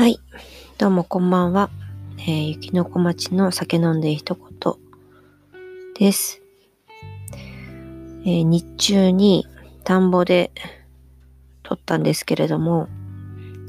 はい。どうもこんばんは。えー、雪の小町の酒飲んで一言です。えー、日中に田んぼで撮ったんですけれども、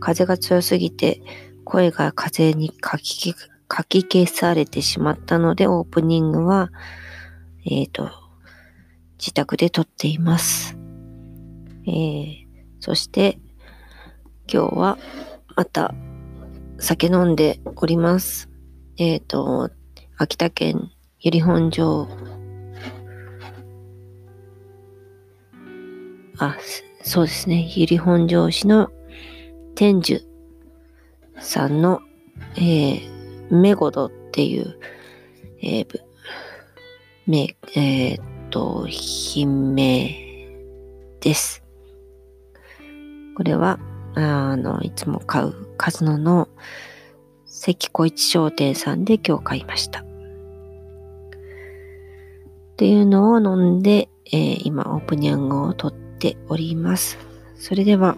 風が強すぎて声が風にかきかき消されてしまったので、オープニングは、えっ、ー、と、自宅で撮っています。えー、そして、今日はまた酒飲んでおります。えっ、ー、と、秋田県由利本荘あ、そうですね。由利本荘市の天寿さんの、えー、メゴドっていう、えー、め、えー、っと、品名です。これは、あの、いつも買うカズノの関小一商店さんで今日買いました。っていうのを飲んで、えー、今オープニングを撮っております。それでは、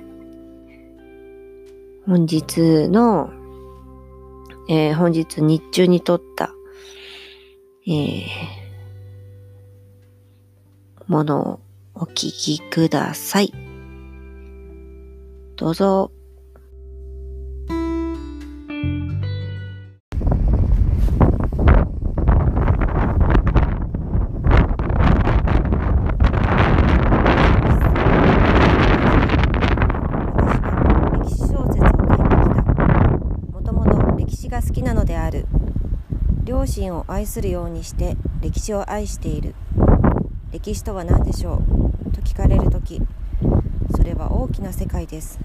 本日の、えー、本日日中に撮った、えー、ものをお聞きください。どうぞ。愛するようにして歴史を愛している。歴史とは何でしょう？と聞かれる時それは大きな世界です。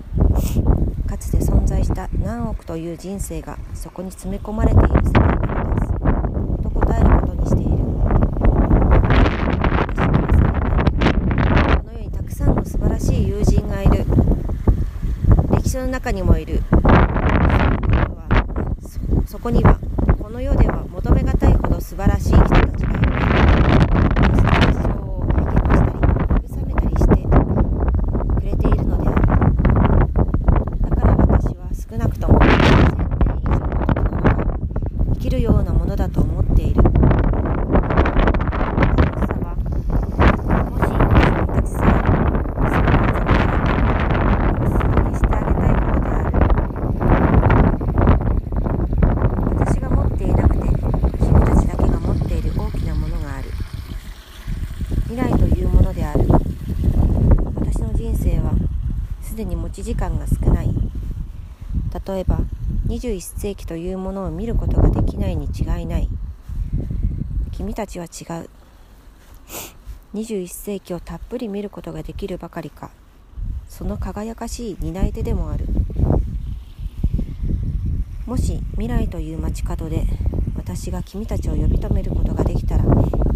かつて存在した何億という人生がそこに詰め込まれている世界なのです。と答えることにしている。この世にたくさんの素晴らしい友人がいる。歴史の中にもいる。そこにはこの世では求めがたいほど素晴らしい人たちがいる私のを励ましたり慰めたりしてくれているのであるだから私は少なくとも2000年以上の時の中生きるようなものだと思っているすでに持時間が少ない。例えば21世紀というものを見ることができないに違いない。君たちは違う。21世紀をたっぷり見ることができるばかりか。その輝かしい担い手でもある。もし未来という街角で私が君たちを呼び止めることができたら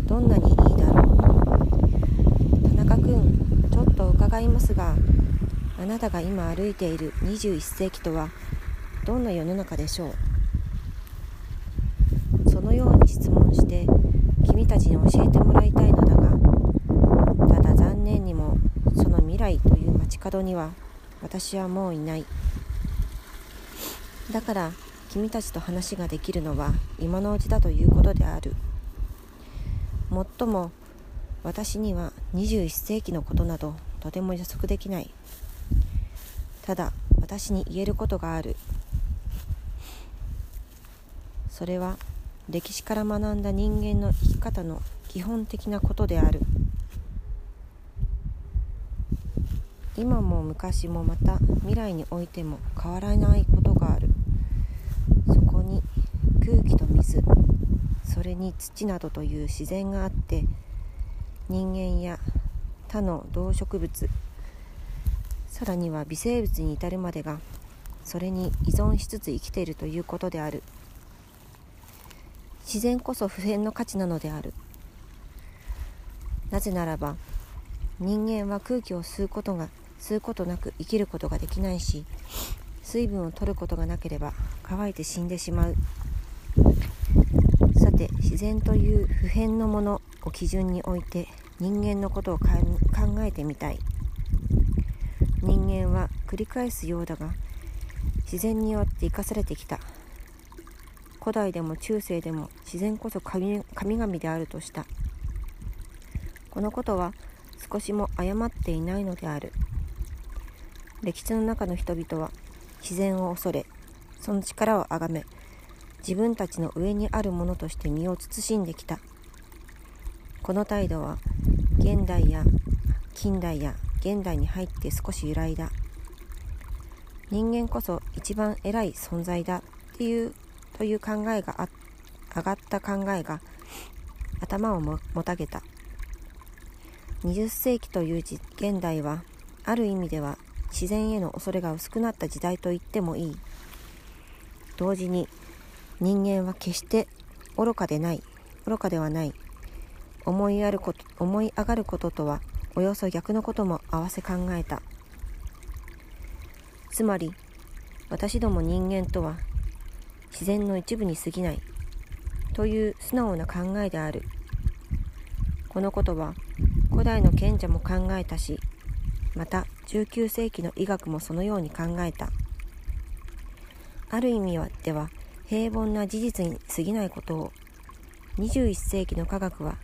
どんなにいいだろう。田中君ちょっと伺いますがあなたが今歩いている21世紀とはどんな世の中でしょう？そのように質問して君たちに教えてもらいたいのだがただ残念にもその未来という街角には私はもういない。だから君たちと話ができるのは今のうちだということである。もっとも私には21世紀のことなどとても予測できない。ただ私に言えることがある。それは歴史から学んだ人間の生き方の基本的なことである。今も昔もまた未来においても変わらないことがある。そこに空気と水それに土などという自然があって人間や他の動植物さらには微生物に至るまでがそれに依存しつつ生きているということである。自然こそ普遍の価値なのである。なぜならば人間は空気を吸うことが吸うことなく生きることができないし水分を取ることがなければ乾いて死んでしまう。さて自然という普遍のものを基準において人間のことを考えてみたい。人間は繰り返すようだが自然によって生かされてきた。古代でも中世でも自然こそ神々であるとした。このことは少しも誤っていないのである。歴史の中の人々は自然を恐れその力をあがめ自分たちの上にあるものとして身を慎んできた。この態度は現代や近代や現代に入って少し揺らいだ。人間こそ一番偉い存在だっていうという考えがあ上がった考えが頭をもたげた。20世紀という現代はある意味では自然への恐れが薄くなった時代と言ってもいい。同時に人間は決して愚かでない愚かではない。思いあること思い上がることとはおよそ逆のことも合わせ考えた。つまり私ども人間とは自然の一部に過ぎないという素直な考えである。このことは古代の賢者も考えたしまた19世紀の医学もそのように考えた。ある意味では平凡な事実に過ぎないことを21世紀の科学は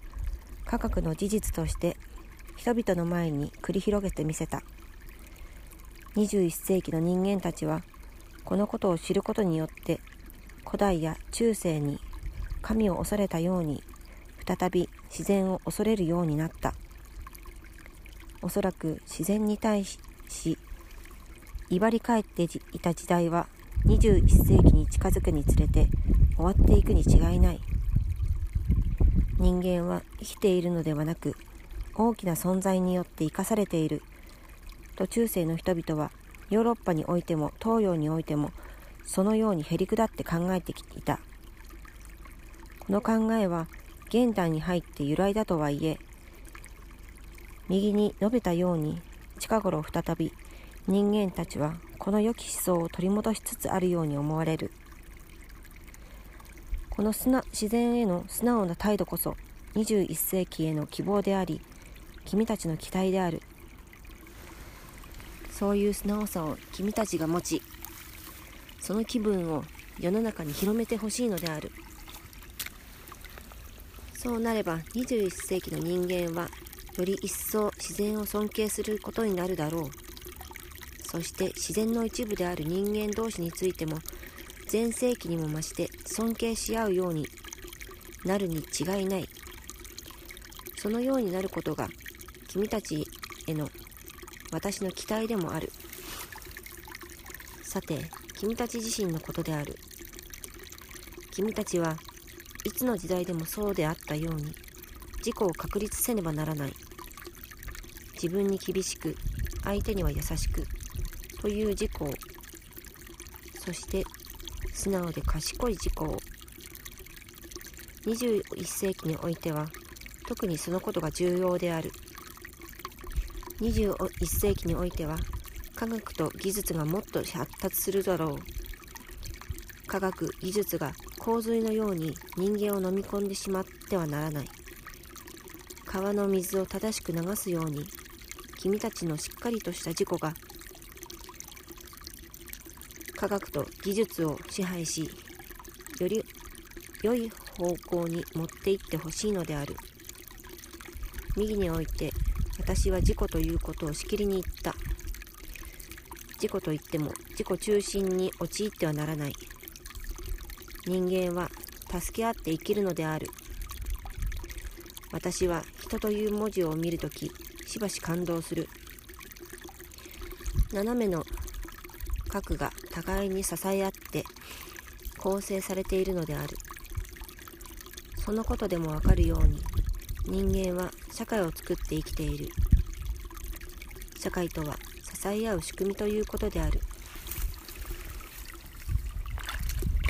科学の事実として人々の前に繰り広げてみせた。21世紀の人間たちはこのことを知ることによって古代や中世に神を恐れたように再び自然を恐れるようになった。おそらく自然に対し威張り返っていた時代は21世紀に近づくにつれて終わっていくに違いない。人間は生きているのではなく大きな存在によって生かされている。と中世の人々はヨーロッパにおいても東洋においてもそのようにへりくだって考えてきていた。この考えは現代に入って由来だとはいえ右に述べたように近頃再び人間たちはこの良き思想を取り戻しつつあるように思われる。この自然への素直な態度こそ21世紀への希望であり君たちの期待である。そういう素直さを君たちが持ちその気分を世の中に広めてほしいのである。そうなれば21世紀の人間はより一層自然を尊敬することになるだろう。そして自然の一部である人間同士についても全盛期にも増して尊敬し合うようになるに違いない。そのようになることが君たちへの私の期待でもある。さて君たち自身のことである。君たちはいつの時代でもそうであったように自己を確立せねばならない。自分に厳しく相手には優しくという自己をそして素直で賢い自己を。21世紀においては特にそのことが重要である。21世紀においては科学と技術がもっと発達するだろう。科学技術が洪水のように人間を飲み込んでしまってはならない。川の水を正しく流すように君たちのしっかりとした自己が科学と技術を支配しより良い方向に持っていってほしいのである。右において私は自己ということをしきりに言った。自己といっても自己中心に陥ってはならない。人間は助け合って生きるのである。私は人という文字を見るときしばし感動する。斜めの核が互いに支え合って構成されているのである。そのことでもわかるように人間は社会を作って生きている。社会とは支え合う仕組みということである。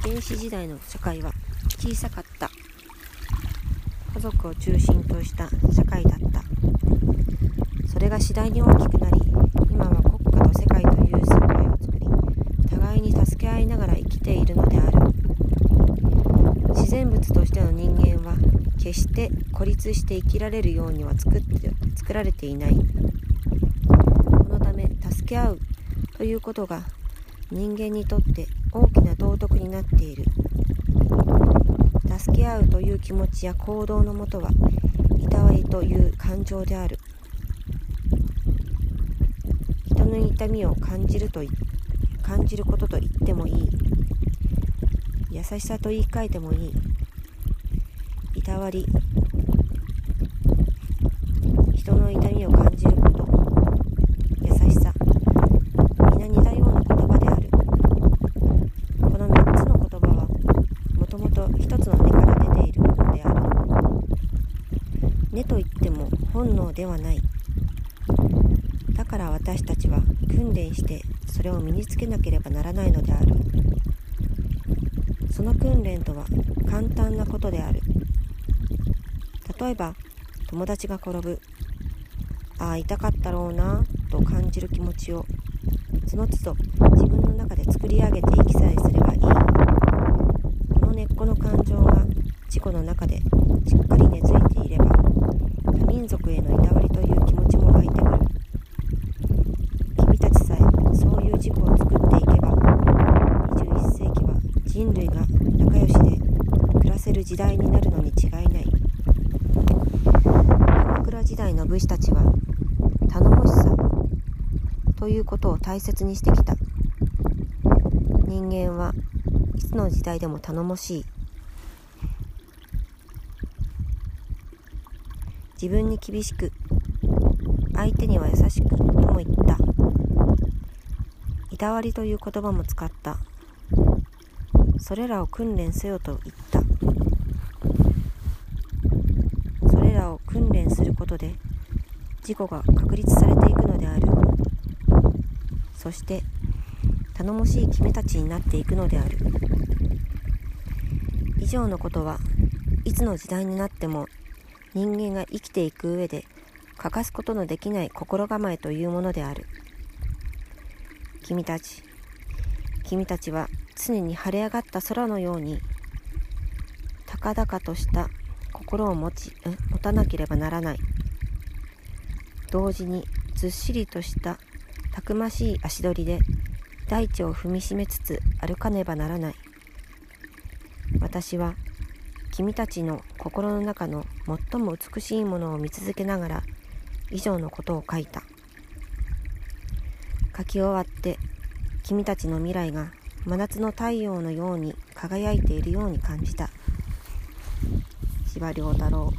原始時代の社会は小さかった。家族を中心とした社会だった。それが次第に大きくなり今は国家と世界という世界を作り互いに助け合いながら生きているのである。然物としての人間は決して孤立して生きられるようには作って作られていない。このため助け合うということが人間にとって大きな道徳になっている。助け合うという気持ちや行動のもとはいたわりという感情である。人の痛みを感じると感じることと言ってもいい。優しさと言い換えてもいい。いたわり。人の痛みを感じること。優しさ。皆似たような言葉である。この3つの言葉はもともと一つの根から出ているものである。根といっても本能ではない。だから私たちは訓練してそれを身につけなければならないのである。の訓練とは簡単なことである。例えば友達が転ぶ。ああ痛かったろうなと感じる気持ちを。その都度自分の中で作り上げていきさえすればいい。この根っこの感情が自己の中でしっかり根付いていれば他民族へのいたわりという気持ちも湧いてくる君たちさえそういう自己を作っていけば21世紀は人類が仲良しで暮らせる時代になるのに違いない。鎌倉時代の武士たちは頼もしさということを大切にしてきた。人間はいつの時代でも頼もしい。自分に厳しく相手には優しくとも言った。いたわりという言葉も使った。それらを訓練せよと言った。それらを訓練することで自己が確立されていくのである。そして頼もしい君たちになっていくのである。以上のことはいつの時代になっても人間が生きていく上で欠かすことのできない心構えというものである。君たち君たちは常に晴れ上がった空のように高々とした心を持ち持たなければならない。同時にずっしりとしたたくましい足取りで大地を踏みしめつつ歩かねばならない。私は君たちの心の中の最も美しいものを見続けながら以上のことを書いた。書き終わって君たちの未来が真夏の太陽のように輝いているように感じた。司馬太郎